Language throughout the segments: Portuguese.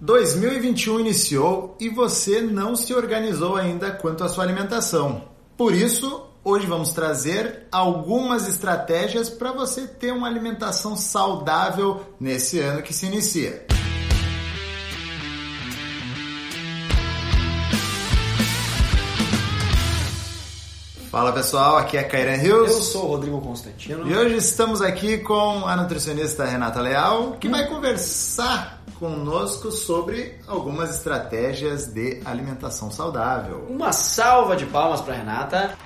2021 iniciou e você não se organizou ainda quanto à sua alimentação. Por isso, hoje vamos trazer algumas estratégias para você ter uma alimentação saudável nesse ano que se inicia. Fala pessoal, aqui é Kairan Rios. Eu sou o Rodrigo Constantino. E hoje estamos aqui com a nutricionista Renata Leal, que vai conversar conosco sobre algumas estratégias de alimentação saudável. Uma salva de palmas para Renata.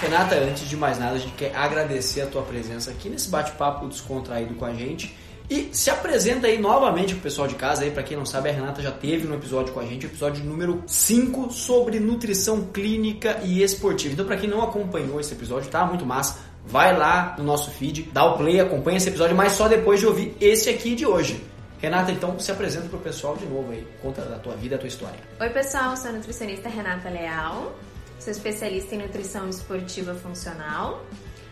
Renata, antes de mais nada, a gente quer agradecer a tua presença aqui nesse bate-papo descontraído com a gente. E se apresenta aí novamente pro pessoal de casa aí, para quem não sabe, a Renata já teve no episódio com a gente, episódio número 5 sobre nutrição clínica e esportiva. Então, para quem não acompanhou esse episódio, tá muito massa. Vai lá no nosso feed, dá o play, acompanha esse episódio, mas só depois de ouvir esse aqui de hoje. Renata, então se apresenta pro pessoal de novo aí, conta da tua vida, da tua história. Oi, pessoal, sou a nutricionista Renata Leal, sou especialista em nutrição esportiva funcional.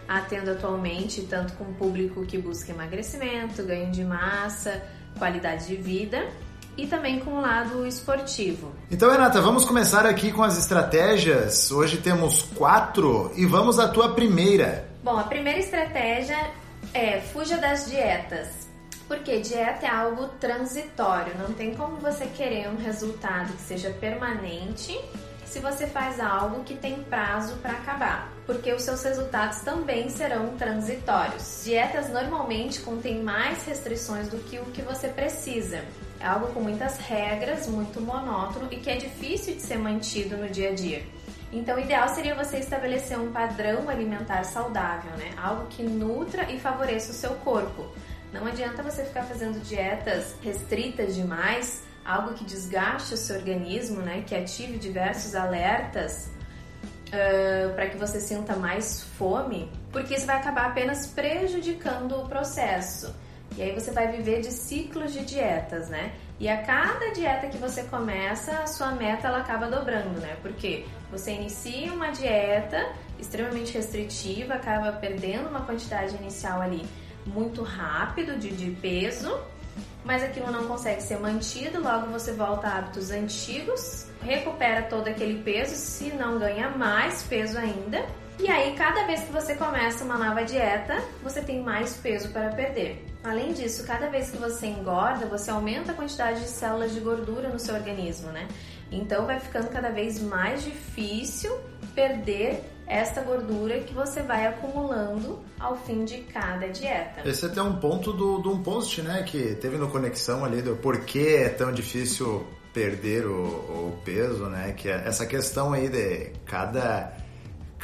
Atendo atualmente tanto com o público que busca emagrecimento, ganho de massa, qualidade de vida e também com o lado esportivo. Então, Renata, vamos começar aqui com as estratégias. Hoje temos quatro e vamos à tua primeira. Bom, a primeira estratégia é fuja das dietas. Porque dieta é algo transitório, não tem como você querer um resultado que seja permanente se você faz algo que tem prazo para acabar, porque os seus resultados também serão transitórios. Dietas normalmente contêm mais restrições do que o que você precisa. É algo com muitas regras, muito monótono e que é difícil de ser mantido no dia a dia. Então, o ideal seria você estabelecer um padrão alimentar saudável, né? Algo que nutra e favoreça o seu corpo. Não adianta você ficar fazendo dietas restritas demais algo que desgaste o seu organismo, né, que ative diversos alertas uh, para que você sinta mais fome, porque isso vai acabar apenas prejudicando o processo. E aí você vai viver de ciclos de dietas, né? E a cada dieta que você começa, a sua meta ela acaba dobrando, né? Porque você inicia uma dieta extremamente restritiva, acaba perdendo uma quantidade inicial ali muito rápido de, de peso mas aquilo não consegue ser mantido, logo você volta a hábitos antigos, recupera todo aquele peso, se não ganha mais peso ainda. E aí, cada vez que você começa uma nova dieta, você tem mais peso para perder. Além disso, cada vez que você engorda, você aumenta a quantidade de células de gordura no seu organismo, né? Então vai ficando cada vez mais difícil perder esta gordura que você vai acumulando ao fim de cada dieta. Esse é até um ponto do, do um post, né, que teve no Conexão ali do porquê é tão difícil perder o, o peso, né, que é essa questão aí de cada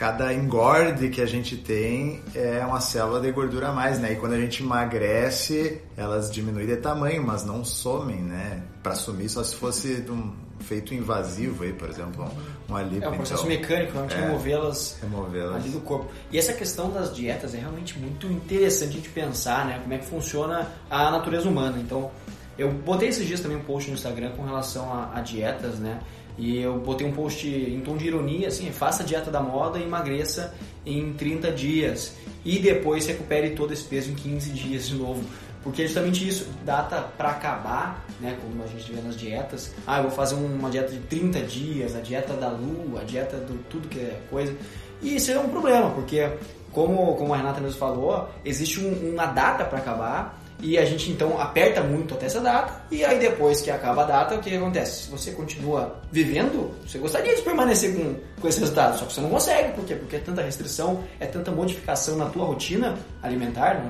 cada engorde que a gente tem é uma célula de gordura a mais, né? E quando a gente emagrece, elas diminuem de tamanho, mas não somem, né? Para sumir só se fosse de um feito invasivo aí, por exemplo, um, um alipo. É um processo então, mecânico, realmente é, removê-las removê ali do corpo. E essa questão das dietas é realmente muito interessante de pensar, né? Como é que funciona a natureza humana. Então, eu botei esses dias também um post no Instagram com relação a, a dietas, né? E eu botei um post em tom de ironia, assim, faça a dieta da moda e emagreça em 30 dias. E depois recupere todo esse peso em 15 dias de novo. Porque é justamente isso, data para acabar, né, como a gente vê nas dietas. Ah, eu vou fazer uma dieta de 30 dias, a dieta da lua, a dieta do tudo que é coisa. E isso é um problema, porque como, como a Renata mesmo falou, existe um, uma data para acabar e a gente então aperta muito até essa data e aí depois que acaba a data, o que acontece? Se você continua vivendo, você gostaria de permanecer com, com esse resultado, só que você não consegue, por quê? Porque é tanta restrição, é tanta modificação na tua rotina alimentar,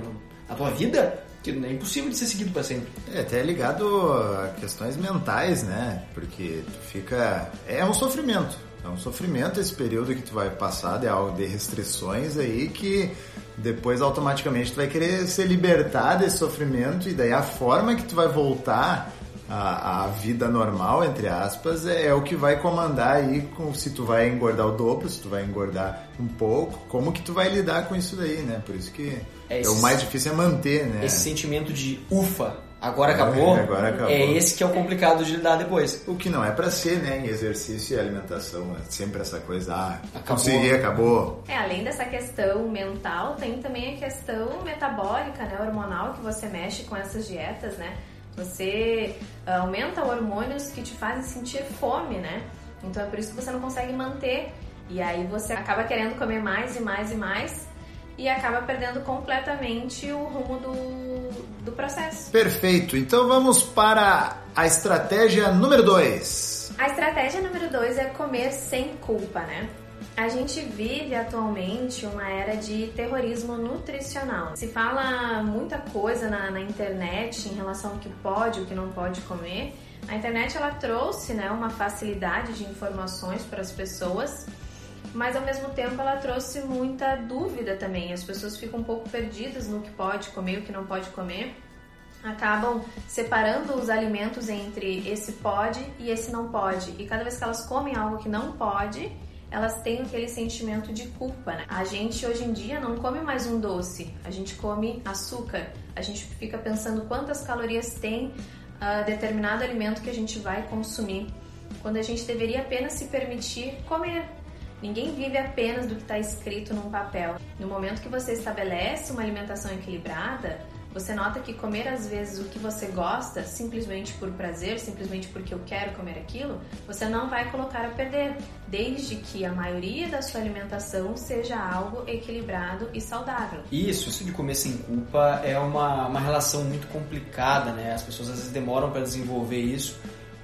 na tua vida, que é impossível de ser seguido para sempre. É até ligado a questões mentais, né? Porque tu fica. É um sofrimento. É um sofrimento esse período que tu vai passar de de restrições aí que depois automaticamente tu vai querer se libertar desse sofrimento e daí a forma que tu vai voltar a, a vida normal, entre aspas, é, é, o que vai comandar aí com, se tu vai engordar o dobro, se tu vai engordar um pouco, como que tu vai lidar com isso daí, né? Por isso que é, esse, é o mais difícil é manter, né? Esse sentimento de ufa agora acabou, Agora acabou. é esse que é o complicado de lidar depois. O que não é pra ser, né? Em exercício e alimentação. É sempre essa coisa, ah, Acabou. consegui, acabou. É, além dessa questão mental, tem também a questão metabólica, né, hormonal, que você mexe com essas dietas, né? Você ah, aumenta hormônios que te fazem sentir fome, né? Então é por isso que você não consegue manter. E aí você acaba querendo comer mais e mais e mais e acaba perdendo completamente o rumo do, do processo. Perfeito. Então vamos para a estratégia número 2. A estratégia número dois é comer sem culpa, né? A gente vive atualmente uma era de terrorismo nutricional. Se fala muita coisa na, na internet em relação ao que pode e o que não pode comer. A internet ela trouxe né, uma facilidade de informações para as pessoas, mas ao mesmo tempo ela trouxe muita dúvida também. As pessoas ficam um pouco perdidas no que pode comer e o que não pode comer acabam separando os alimentos entre esse pode e esse não pode. E cada vez que elas comem algo que não pode, elas têm aquele sentimento de culpa. Né? A gente hoje em dia não come mais um doce, a gente come açúcar. A gente fica pensando quantas calorias tem uh, determinado alimento que a gente vai consumir, quando a gente deveria apenas se permitir comer. Ninguém vive apenas do que está escrito num papel. No momento que você estabelece uma alimentação equilibrada, você nota que comer às vezes o que você gosta, simplesmente por prazer, simplesmente porque eu quero comer aquilo, você não vai colocar a perder, desde que a maioria da sua alimentação seja algo equilibrado e saudável. Isso, isso de comer sem culpa é uma, uma relação muito complicada, né? As pessoas às vezes demoram para desenvolver isso,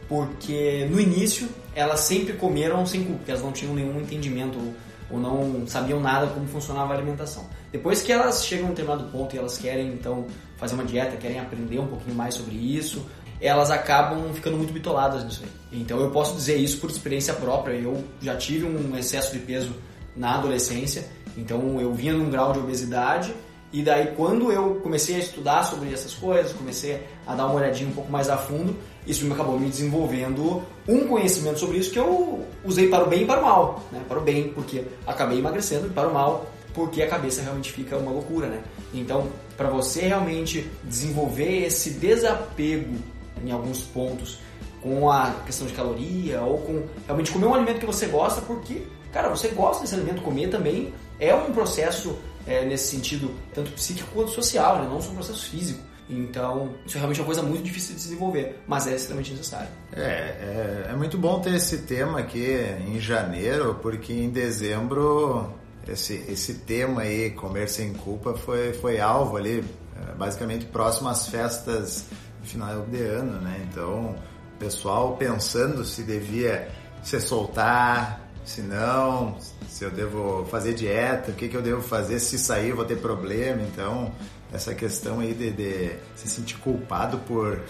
porque no início elas sempre comeram sem culpa, porque elas não tinham nenhum entendimento ou, ou não sabiam nada como funcionava a alimentação. Depois que elas chegam a um determinado ponto e elas querem então fazer uma dieta, querem aprender um pouquinho mais sobre isso, elas acabam ficando muito bitoladas nisso aí. Então eu posso dizer isso por experiência própria. Eu já tive um excesso de peso na adolescência, então eu vinha num grau de obesidade e daí quando eu comecei a estudar sobre essas coisas, comecei a dar uma olhadinha um pouco mais a fundo, isso acabou me desenvolvendo um conhecimento sobre isso que eu usei para o bem e para o mal, né? Para o bem, porque acabei emagrecendo, e para o mal, porque a cabeça realmente fica uma loucura, né? Então, para você realmente desenvolver esse desapego em alguns pontos com a questão de caloria ou com realmente comer um alimento que você gosta, porque, cara, você gosta desse alimento, comer também é um processo é, nesse sentido, tanto psíquico quanto social, né? não só um processo físico. Então, isso é realmente uma coisa muito difícil de desenvolver, mas é extremamente necessário. É, é, é muito bom ter esse tema aqui em janeiro, porque em dezembro esse, esse tema aí, comer sem culpa, foi, foi alvo ali, é, basicamente próximo às festas final de ano, né? Então, o pessoal pensando se devia se soltar, se não, se eu devo fazer dieta, o que, que eu devo fazer, se sair vou ter problema, então essa questão aí de, de se sentir culpado por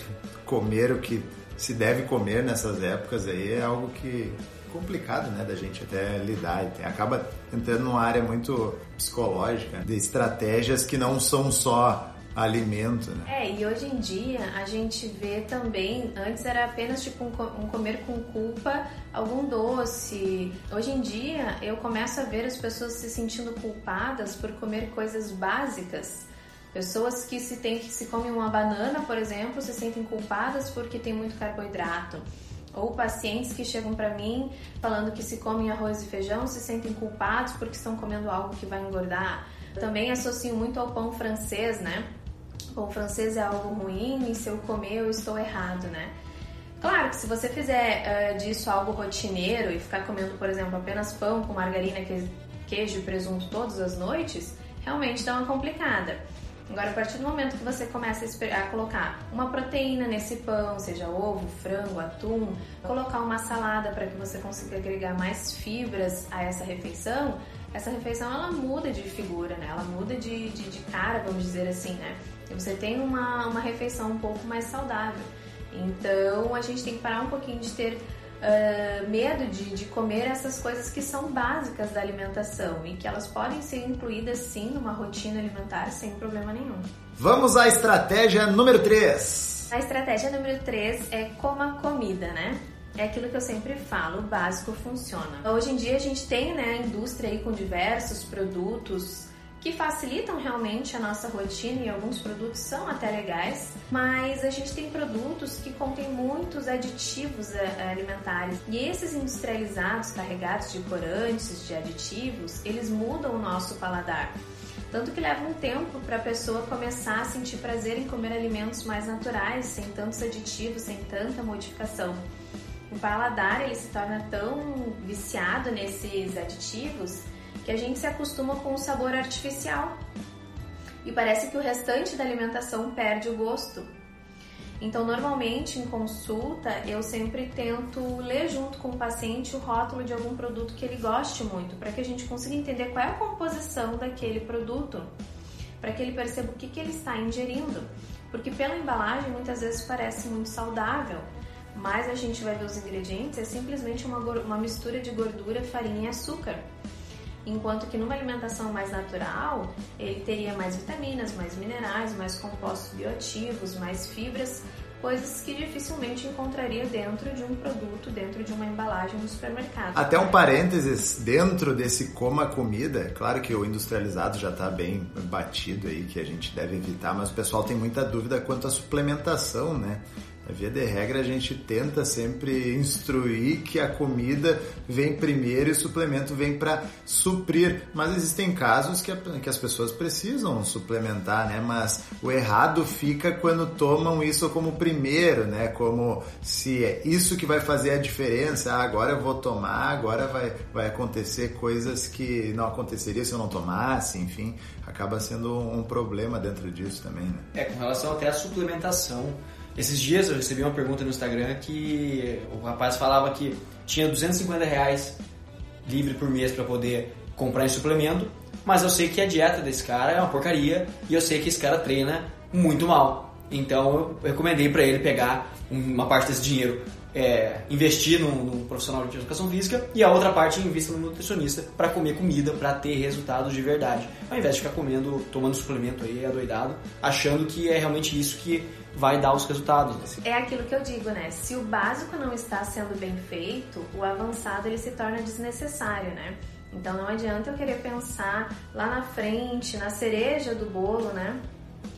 comer o que se deve comer nessas épocas aí é algo que complicado, né, da gente até lidar e acaba entrando numa área muito psicológica de estratégias que não são só alimento, né? É, e hoje em dia a gente vê também, antes era apenas tipo um, um, comer com culpa algum doce. Hoje em dia eu começo a ver as pessoas se sentindo culpadas por comer coisas básicas. Pessoas que se tem que se comem uma banana, por exemplo, se sentem culpadas porque tem muito carboidrato. Ou pacientes que chegam para mim falando que se comem arroz e feijão se sentem culpados porque estão comendo algo que vai engordar. Também associo muito ao pão francês, né? Pão francês é algo ruim e se eu comer eu estou errado, né? Claro que se você fizer uh, disso algo rotineiro e ficar comendo, por exemplo, apenas pão com margarina, queijo e presunto todas as noites, realmente dá uma complicada. Agora, a partir do momento que você começa a, colocar uma proteína nesse pão, seja ovo, frango, atum, colocar uma salada para que você consiga agregar mais fibras a essa refeição, essa refeição ela muda de figura, né? Ela muda de, de, de cara, vamos dizer assim, né? E você tem uma, uma refeição um pouco mais saudável. Então, a gente tem que parar um pouquinho de ter uh, medo de, de comer essas coisas que são básicas da alimentação e que elas podem ser incluídas sim numa rotina alimentar sem problema nenhum. Vamos à estratégia número 3. A estratégia número 3 é coma comida, né? É aquilo que eu sempre falo, o básico funciona. Hoje em dia a gente tem né, a indústria aí com diversos produtos que facilitam realmente a nossa rotina e alguns produtos são até legais, mas a gente tem produtos que contêm muitos aditivos eh, alimentares e esses industrializados carregados de corantes, de aditivos, eles mudam o nosso paladar. Tanto que leva um tempo para a pessoa começar a sentir prazer em comer alimentos mais naturais, sem tantos aditivos, sem tanta modificação. O paladar ele se torna tão viciado nesses aditivos que a gente se acostuma com o sabor artificial e parece que o restante da alimentação perde o gosto. Então, normalmente em consulta, eu sempre tento ler junto com o paciente o rótulo de algum produto que ele goste muito, para que a gente consiga entender qual é a composição daquele produto, para que ele perceba o que, que ele está ingerindo. Porque pela embalagem muitas vezes parece muito saudável, mas a gente vai ver os ingredientes, é simplesmente uma, uma mistura de gordura, farinha e açúcar. Enquanto que numa alimentação mais natural, ele teria mais vitaminas, mais minerais, mais compostos bioativos, mais fibras, coisas que dificilmente encontraria dentro de um produto, dentro de uma embalagem no supermercado. Até um parênteses, dentro desse coma comida, claro que o industrializado já está bem batido aí, que a gente deve evitar, mas o pessoal tem muita dúvida quanto à suplementação, né? Via de regra a gente tenta sempre instruir que a comida vem primeiro e o suplemento vem para suprir, mas existem casos que, a, que as pessoas precisam suplementar, né? Mas o errado fica quando tomam isso como primeiro, né? Como se é isso que vai fazer a diferença. Ah, agora eu vou tomar, agora vai, vai acontecer coisas que não aconteceria se eu não tomasse, enfim, acaba sendo um problema dentro disso também, né? É, com relação até à suplementação esses dias eu recebi uma pergunta no Instagram que o rapaz falava que tinha 250 reais livre por mês para poder comprar em suplemento, mas eu sei que a dieta desse cara é uma porcaria e eu sei que esse cara treina muito mal. Então eu recomendei para ele pegar uma parte desse dinheiro, é, investir num, num, profissional de educação física e a outra parte invista no nutricionista para comer comida, para ter resultados de verdade, ao invés de ficar comendo, tomando suplemento aí adoidado, achando que é realmente isso que vai dar os resultados. Assim. É aquilo que eu digo, né? Se o básico não está sendo bem feito, o avançado ele se torna desnecessário, né? Então não adianta eu querer pensar lá na frente, na cereja do bolo, né?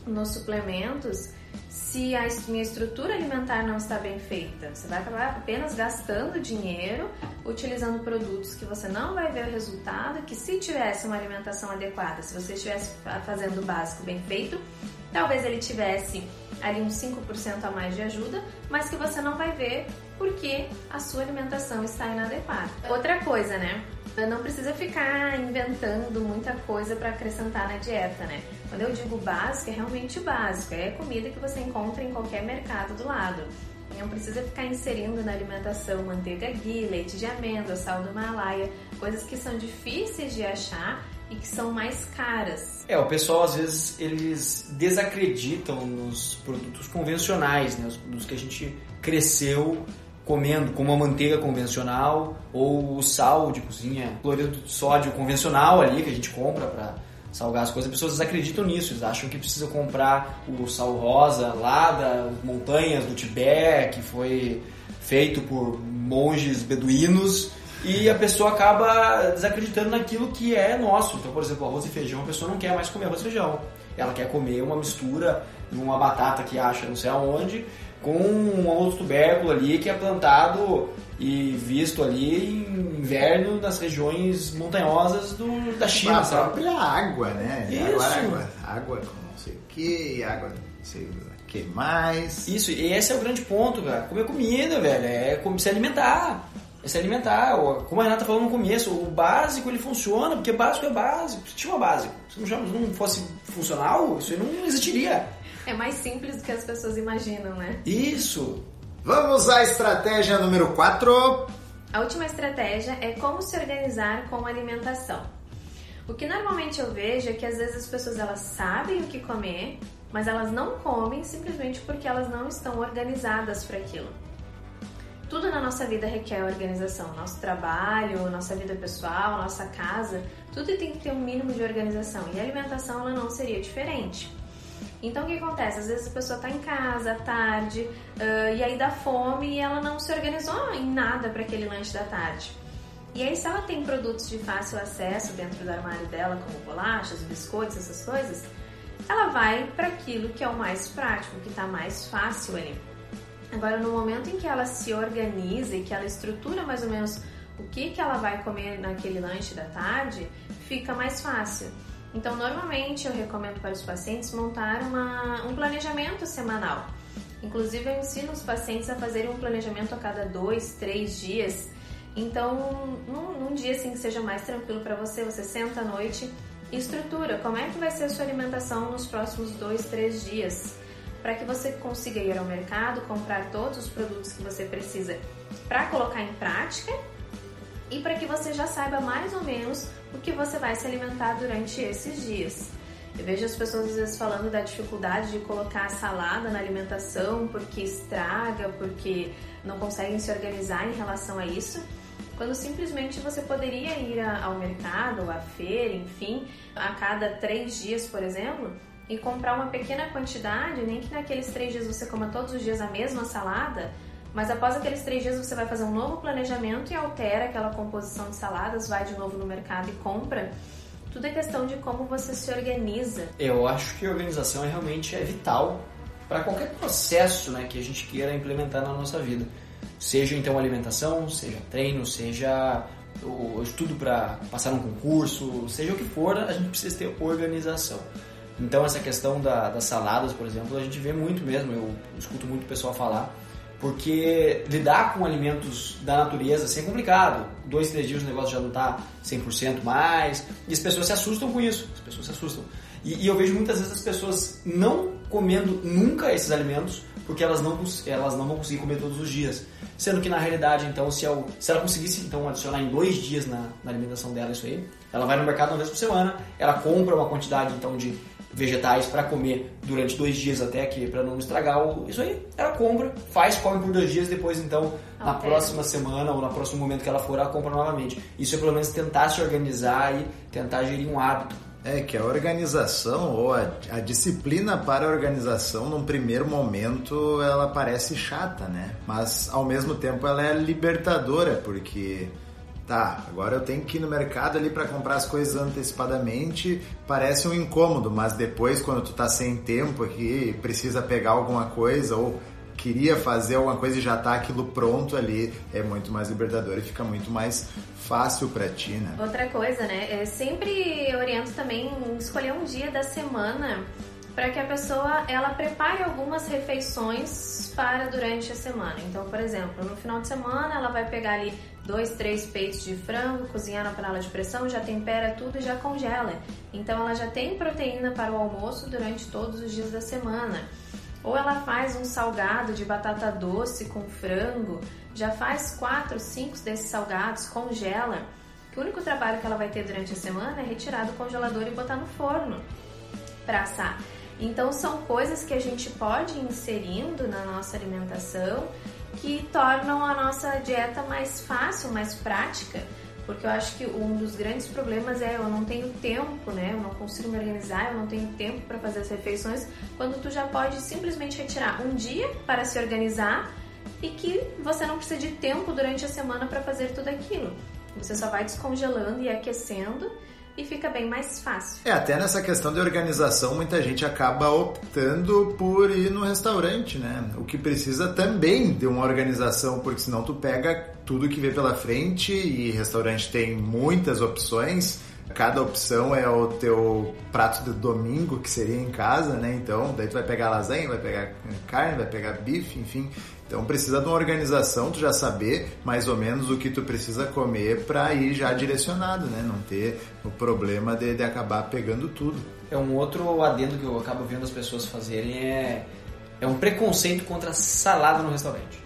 Nos suplementos, se a minha estrutura alimentar não está bem feita. Você vai acabar apenas gastando dinheiro, utilizando produtos que você não vai ver o resultado, que se tivesse uma alimentação adequada, se você estivesse fazendo o básico bem feito, talvez ele tivesse ali uns 5% a mais de ajuda, mas que você não vai ver porque a sua alimentação está inadequada. Outra coisa, né? Não precisa ficar inventando muita coisa para acrescentar na dieta, né? Quando eu digo básico, é realmente básico, é comida que você encontra em qualquer mercado do lado. Não precisa ficar inserindo na alimentação manteiga ghee, leite de amêndoa, sal do Himalaia, coisas que são difíceis de achar e que são mais caras. É, o pessoal às vezes eles desacreditam nos produtos convencionais, né? Os produtos que a gente cresceu comendo, como a manteiga convencional ou o sal de cozinha, cloreto de sódio convencional ali que a gente compra para salgar as coisas. As pessoas desacreditam nisso, eles acham que precisa comprar o sal rosa lá das montanhas do Tibete, que foi feito por monges beduínos e a pessoa acaba desacreditando naquilo que é nosso. Então, por exemplo, arroz e feijão, a pessoa não quer mais comer arroz e feijão. Ela quer comer uma mistura de uma batata que acha não sei aonde com um outro tubérculo ali que é plantado e visto ali em inverno nas regiões montanhosas do, da China, a sabe? própria água, né? Isso. Água, água com não sei o que, água não sei o que mais. Isso, e esse é o grande ponto, cara. Comer comida, velho, é se alimentar se alimentar. Como a Renata falou no começo, o básico ele funciona, porque básico é básico. Se tinha básico, se não fosse funcional, isso não existiria. É mais simples do que as pessoas imaginam, né? Isso! Vamos à estratégia número 4. A última estratégia é como se organizar com a alimentação. O que normalmente eu vejo é que às vezes as pessoas elas sabem o que comer, mas elas não comem simplesmente porque elas não estão organizadas para aquilo. Tudo na nossa vida requer organização. Nosso trabalho, nossa vida pessoal, nossa casa, tudo tem que ter um mínimo de organização. E a alimentação ela não seria diferente. Então o que acontece? Às vezes a pessoa está em casa à tarde uh, e aí dá fome e ela não se organizou em nada para aquele lanche da tarde. E aí, se ela tem produtos de fácil acesso dentro do armário dela, como bolachas, biscoitos, essas coisas, ela vai para aquilo que é o mais prático, que está mais fácil ali. Agora, no momento em que ela se organiza e que ela estrutura mais ou menos o que, que ela vai comer naquele lanche da tarde, fica mais fácil. Então, normalmente eu recomendo para os pacientes montar uma, um planejamento semanal. Inclusive, eu ensino os pacientes a fazerem um planejamento a cada dois, três dias. Então, num, num dia assim que seja mais tranquilo para você, você senta à noite e estrutura como é que vai ser a sua alimentação nos próximos dois, três dias, para que você consiga ir ao mercado, comprar todos os produtos que você precisa para colocar em prática e para que você já saiba mais ou menos o que você vai se alimentar durante esses dias. Eu vejo as pessoas às vezes falando da dificuldade de colocar salada na alimentação porque estraga, porque não conseguem se organizar em relação a isso, quando simplesmente você poderia ir ao mercado à feira, enfim, a cada três dias, por exemplo, e comprar uma pequena quantidade, nem que naqueles três dias você coma todos os dias a mesma salada, mas após aqueles três dias você vai fazer um novo planejamento e altera aquela composição de saladas, vai de novo no mercado e compra. Tudo é questão de como você se organiza. Eu acho que a organização é realmente é vital para qualquer processo né, que a gente queira implementar na nossa vida. Seja então alimentação, seja treino, seja o estudo para passar um concurso, seja o que for, a gente precisa ter organização. Então essa questão da, das saladas, por exemplo, a gente vê muito mesmo, eu escuto muito o pessoal falar porque lidar com alimentos da natureza assim, é complicado. Dois, três dias o negócio já não está 100% mais. E as pessoas se assustam com isso. As pessoas se assustam. E, e, eu vejo muitas vezes as pessoas não comendo nunca esses alimentos porque elas não, elas não vão conseguir comer todos os dias. Sendo que na realidade, então, se, eu, se ela conseguisse então adicionar em dois dias na, na alimentação dela isso aí, ela vai no mercado uma vez por semana, ela compra uma quantidade então de vegetais para comer durante dois dias até aqui para não estragar o, isso aí ela compra faz come por dois dias depois então na próxima semana ou no próximo momento que ela for ela compra novamente. Isso é pelo menos tentar se organizar e tentar gerir um hábito. É que a organização ou a, a disciplina para a organização num primeiro momento ela parece chata né? Mas ao mesmo tempo ela é libertadora porque tá, agora eu tenho que ir no mercado ali para comprar as coisas antecipadamente, parece um incômodo, mas depois quando tu tá sem tempo aqui, precisa pegar alguma coisa ou queria fazer alguma coisa e já tá aquilo pronto ali, é muito mais libertador e fica muito mais fácil para ti, né? Outra coisa, né? Eu sempre oriento também escolher um dia da semana para que a pessoa ela prepare algumas refeições para durante a semana. Então, por exemplo, no final de semana ela vai pegar ali dois, três peitos de frango, cozinhar na panela de pressão, já tempera tudo e já congela. Então ela já tem proteína para o almoço durante todos os dias da semana. Ou ela faz um salgado de batata doce com frango, já faz quatro, cinco desses salgados, congela. Que o único trabalho que ela vai ter durante a semana é retirar do congelador e botar no forno para assar. Então são coisas que a gente pode ir inserindo na nossa alimentação que tornam a nossa dieta mais fácil, mais prática, porque eu acho que um dos grandes problemas é eu não tenho tempo, né? Eu não consigo me organizar, eu não tenho tempo para fazer as refeições, quando tu já pode simplesmente retirar um dia para se organizar e que você não precisa de tempo durante a semana para fazer tudo aquilo. Você só vai descongelando e aquecendo e fica bem mais fácil. É, até nessa questão de organização, muita gente acaba optando por ir no restaurante, né? O que precisa também de uma organização, porque senão tu pega tudo que vê pela frente e restaurante tem muitas opções. Cada opção é o teu prato de domingo, que seria em casa, né? Então, daí tu vai pegar lasanha, vai pegar carne, vai pegar bife, enfim. Então precisa de uma organização, tu já saber mais ou menos o que tu precisa comer para ir já direcionado, né? Não ter o problema de, de acabar pegando tudo. É um outro adendo que eu acabo vendo as pessoas fazerem é, é um preconceito contra salada no restaurante.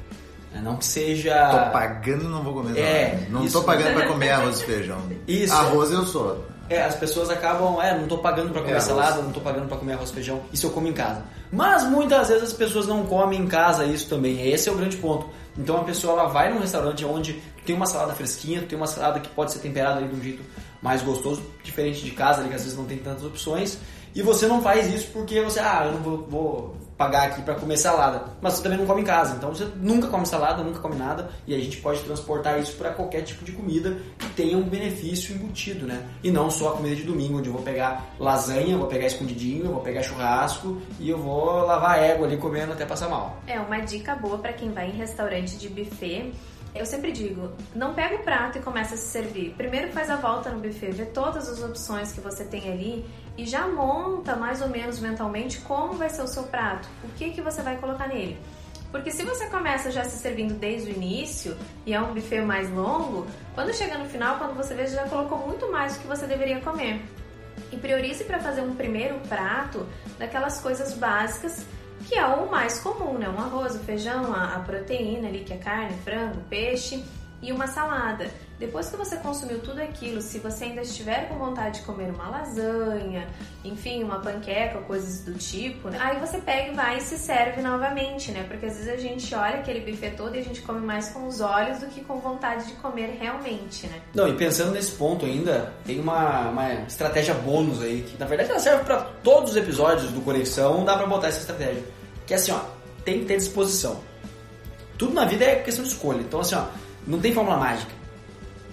É, não que seja. Tô pagando, não vou comer. É, não isso. tô pagando para comer arroz e feijão. Isso. Arroz eu sou. É, as pessoas acabam, é, não tô pagando para comer é, salada, não tô pagando para comer arroz e feijão, isso eu como em casa. Mas muitas vezes as pessoas não comem em casa isso também, esse é o grande ponto. Então a pessoa ela vai num restaurante onde tem uma salada fresquinha, tem uma salada que pode ser temperada ali de um jeito mais gostoso, diferente de casa, ali, que às vezes não tem tantas opções, E você não faz isso porque você, ah, eu não vou, vou pagar aqui para comer salada, mas você também não come em casa, então você nunca come salada, nunca come nada, e a gente pode transportar isso para qualquer tipo de comida que tenha um benefício embutido, né? E não só a comida de domingo, onde eu vou pegar lasanha, vou pegar escondidinho, vou pegar churrasco e eu vou lavar égua ali comendo até passar mal. É uma dica boa para quem vai em restaurante de buffet eu sempre digo, não pega o prato e começa a se servir. Primeiro faz a volta no buffet, vê todas as opções que você tem ali e já monta mais ou menos mentalmente como vai ser o seu prato, o que que você vai colocar nele. Porque se você começa já se servindo desde o início e é um buffet mais longo, quando chega no final, quando você vê, já colocou muito mais do que você deveria comer. E priorize para fazer um primeiro prato daquelas coisas básicas que é o mais comum, né? Um arroz, o feijão, a, a proteína ali, que é carne, frango, peixe e uma salada. Depois que você consumiu tudo aquilo, se você ainda estiver com vontade de comer uma lasanha, enfim, uma panqueca, coisas do tipo, né? aí você pega e vai e se serve novamente, né? Porque às vezes a gente olha aquele buffet todo e a gente come mais com os olhos do que com vontade de comer realmente, né? Não, e pensando nesse ponto ainda, tem uma, uma estratégia bônus aí, que na verdade ela serve para todos os episódios do Conexão, dá para botar essa estratégia. Que é assim, ó, tem que ter disposição. Tudo na vida é questão de escolha. Então, assim, ó, não tem fórmula mágica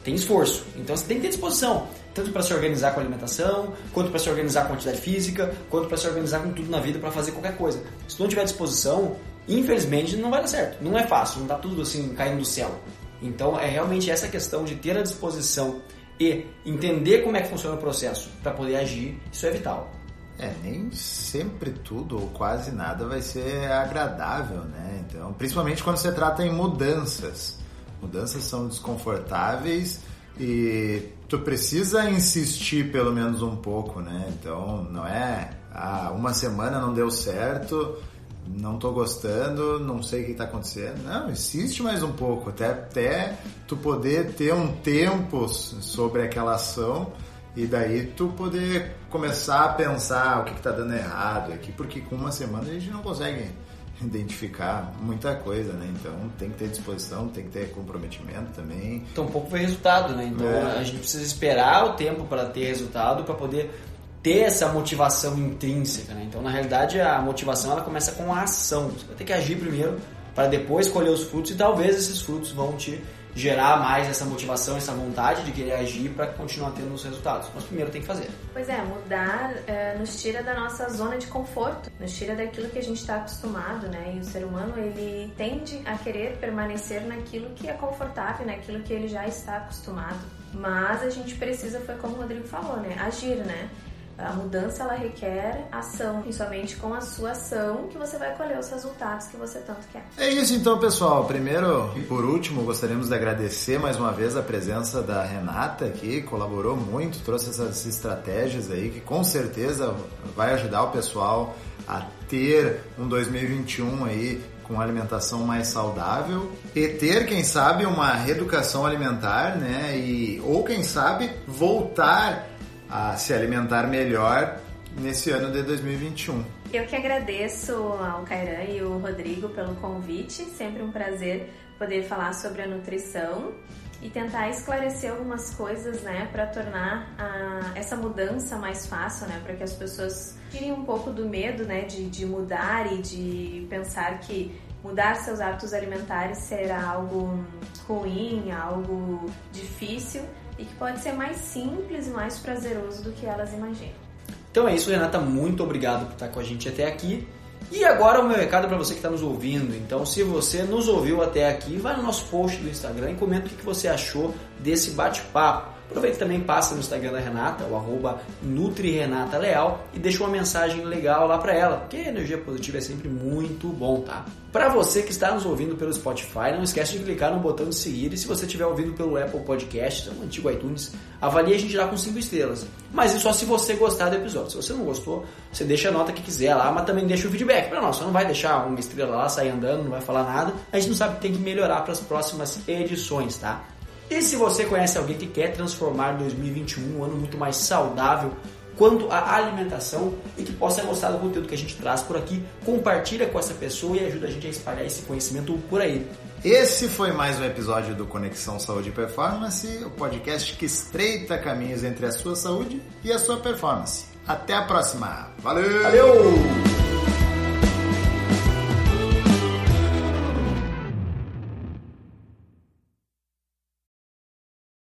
tem esforço. Então você tem que ter disposição, tanto para se organizar com a alimentação, quanto para se organizar com a atividade física, quanto para se organizar com tudo na vida para fazer qualquer coisa. Se não tiver disposição, infelizmente não vai dar certo. Não é fácil, não tá tudo assim caindo do céu. Então é realmente essa questão de ter a disposição e entender como é que funciona o processo para poder agir, isso é vital. É, nem sempre tudo ou quase nada vai ser agradável, né? Então, principalmente quando se trata em mudanças. Mudanças são desconfortáveis e tu precisa insistir pelo menos um pouco, né? Então não é ah, uma semana não deu certo, não tô gostando, não sei o que está acontecendo. Não, insiste mais um pouco, até, até tu poder ter um tempo sobre aquela ação e daí tu poder começar a pensar o que está dando errado aqui, porque com uma semana a gente não consegue identificar muita coisa, né? Então tem que ter disposição, tem que ter comprometimento também. Então pouco foi resultado, né? Então é. a gente precisa esperar o tempo para ter resultado, para poder ter essa motivação intrínseca, né? Então na realidade a motivação ela começa com a ação. Você vai ter que agir primeiro para depois colher os frutos e talvez esses frutos vão te gerar mais essa motivação, essa vontade de querer agir para continuar tendo os resultados. Mas primeiro tem que fazer. Pois é, mudar é, nos tira da nossa zona de conforto, nos tira daquilo que a gente está acostumado, né? E o ser humano ele tende a querer permanecer naquilo que é confortável, naquilo que ele já está acostumado. Mas a gente precisa, foi como o Rodrigo falou, né? Agir, né? A mudança ela requer ação, e somente com a sua ação que você vai colher os resultados que você tanto quer. É isso então, pessoal. Primeiro e por último, gostaríamos de agradecer mais uma vez a presença da Renata aqui, colaborou muito, trouxe essas estratégias aí que com certeza vai ajudar o pessoal a ter um 2021 aí com alimentação mais saudável e ter, quem sabe, uma reeducação alimentar, né? E, ou quem sabe voltar a se alimentar melhor nesse ano de 2021. Eu que agradeço ao Cairan e o Rodrigo pelo convite, sempre um prazer poder falar sobre a nutrição e tentar esclarecer algumas coisas, né, para tornar a, essa mudança mais fácil, né, para que as pessoas tirem um pouco do medo, né, de, de mudar e de pensar que mudar seus hábitos alimentares será algo ruim, algo difícil e que pode ser mais simples e mais prazeroso do que elas imaginam. Então é isso, Renata. Muito obrigado por estar com a gente até aqui. E agora o meu recado para você que está nos ouvindo. Então, se você nos ouviu até aqui, vai no nosso post do Instagram e comenta o que você achou desse bate-papo. Aproveita também passa no Instagram da Renata, o arroba NutriRenataLeal e deixa uma mensagem legal lá para ela, porque energia positiva é sempre muito bom, tá? Para você que está nos ouvindo pelo Spotify, não esquece de clicar no botão de seguir e se você estiver ouvindo pelo Apple Podcast, o antigo iTunes, avalie a gente lá com 5 estrelas. Mas isso só se você gostar do episódio. Se você não gostou, você deixa a nota que quiser lá, mas também deixa o feedback para nós. Você não vai deixar uma estrela lá, sair andando, não vai falar nada. A gente não sabe que tem que melhorar para as próximas edições, tá? E se você conhece alguém que quer transformar 2021 um ano muito mais saudável quanto à alimentação e que possa gostar do conteúdo que a gente traz por aqui, compartilha com essa pessoa e ajuda a gente a espalhar esse conhecimento por aí. Esse foi mais um episódio do Conexão Saúde e Performance, o podcast que estreita caminhos entre a sua saúde e a sua performance. Até a próxima. Valeu! Valeu!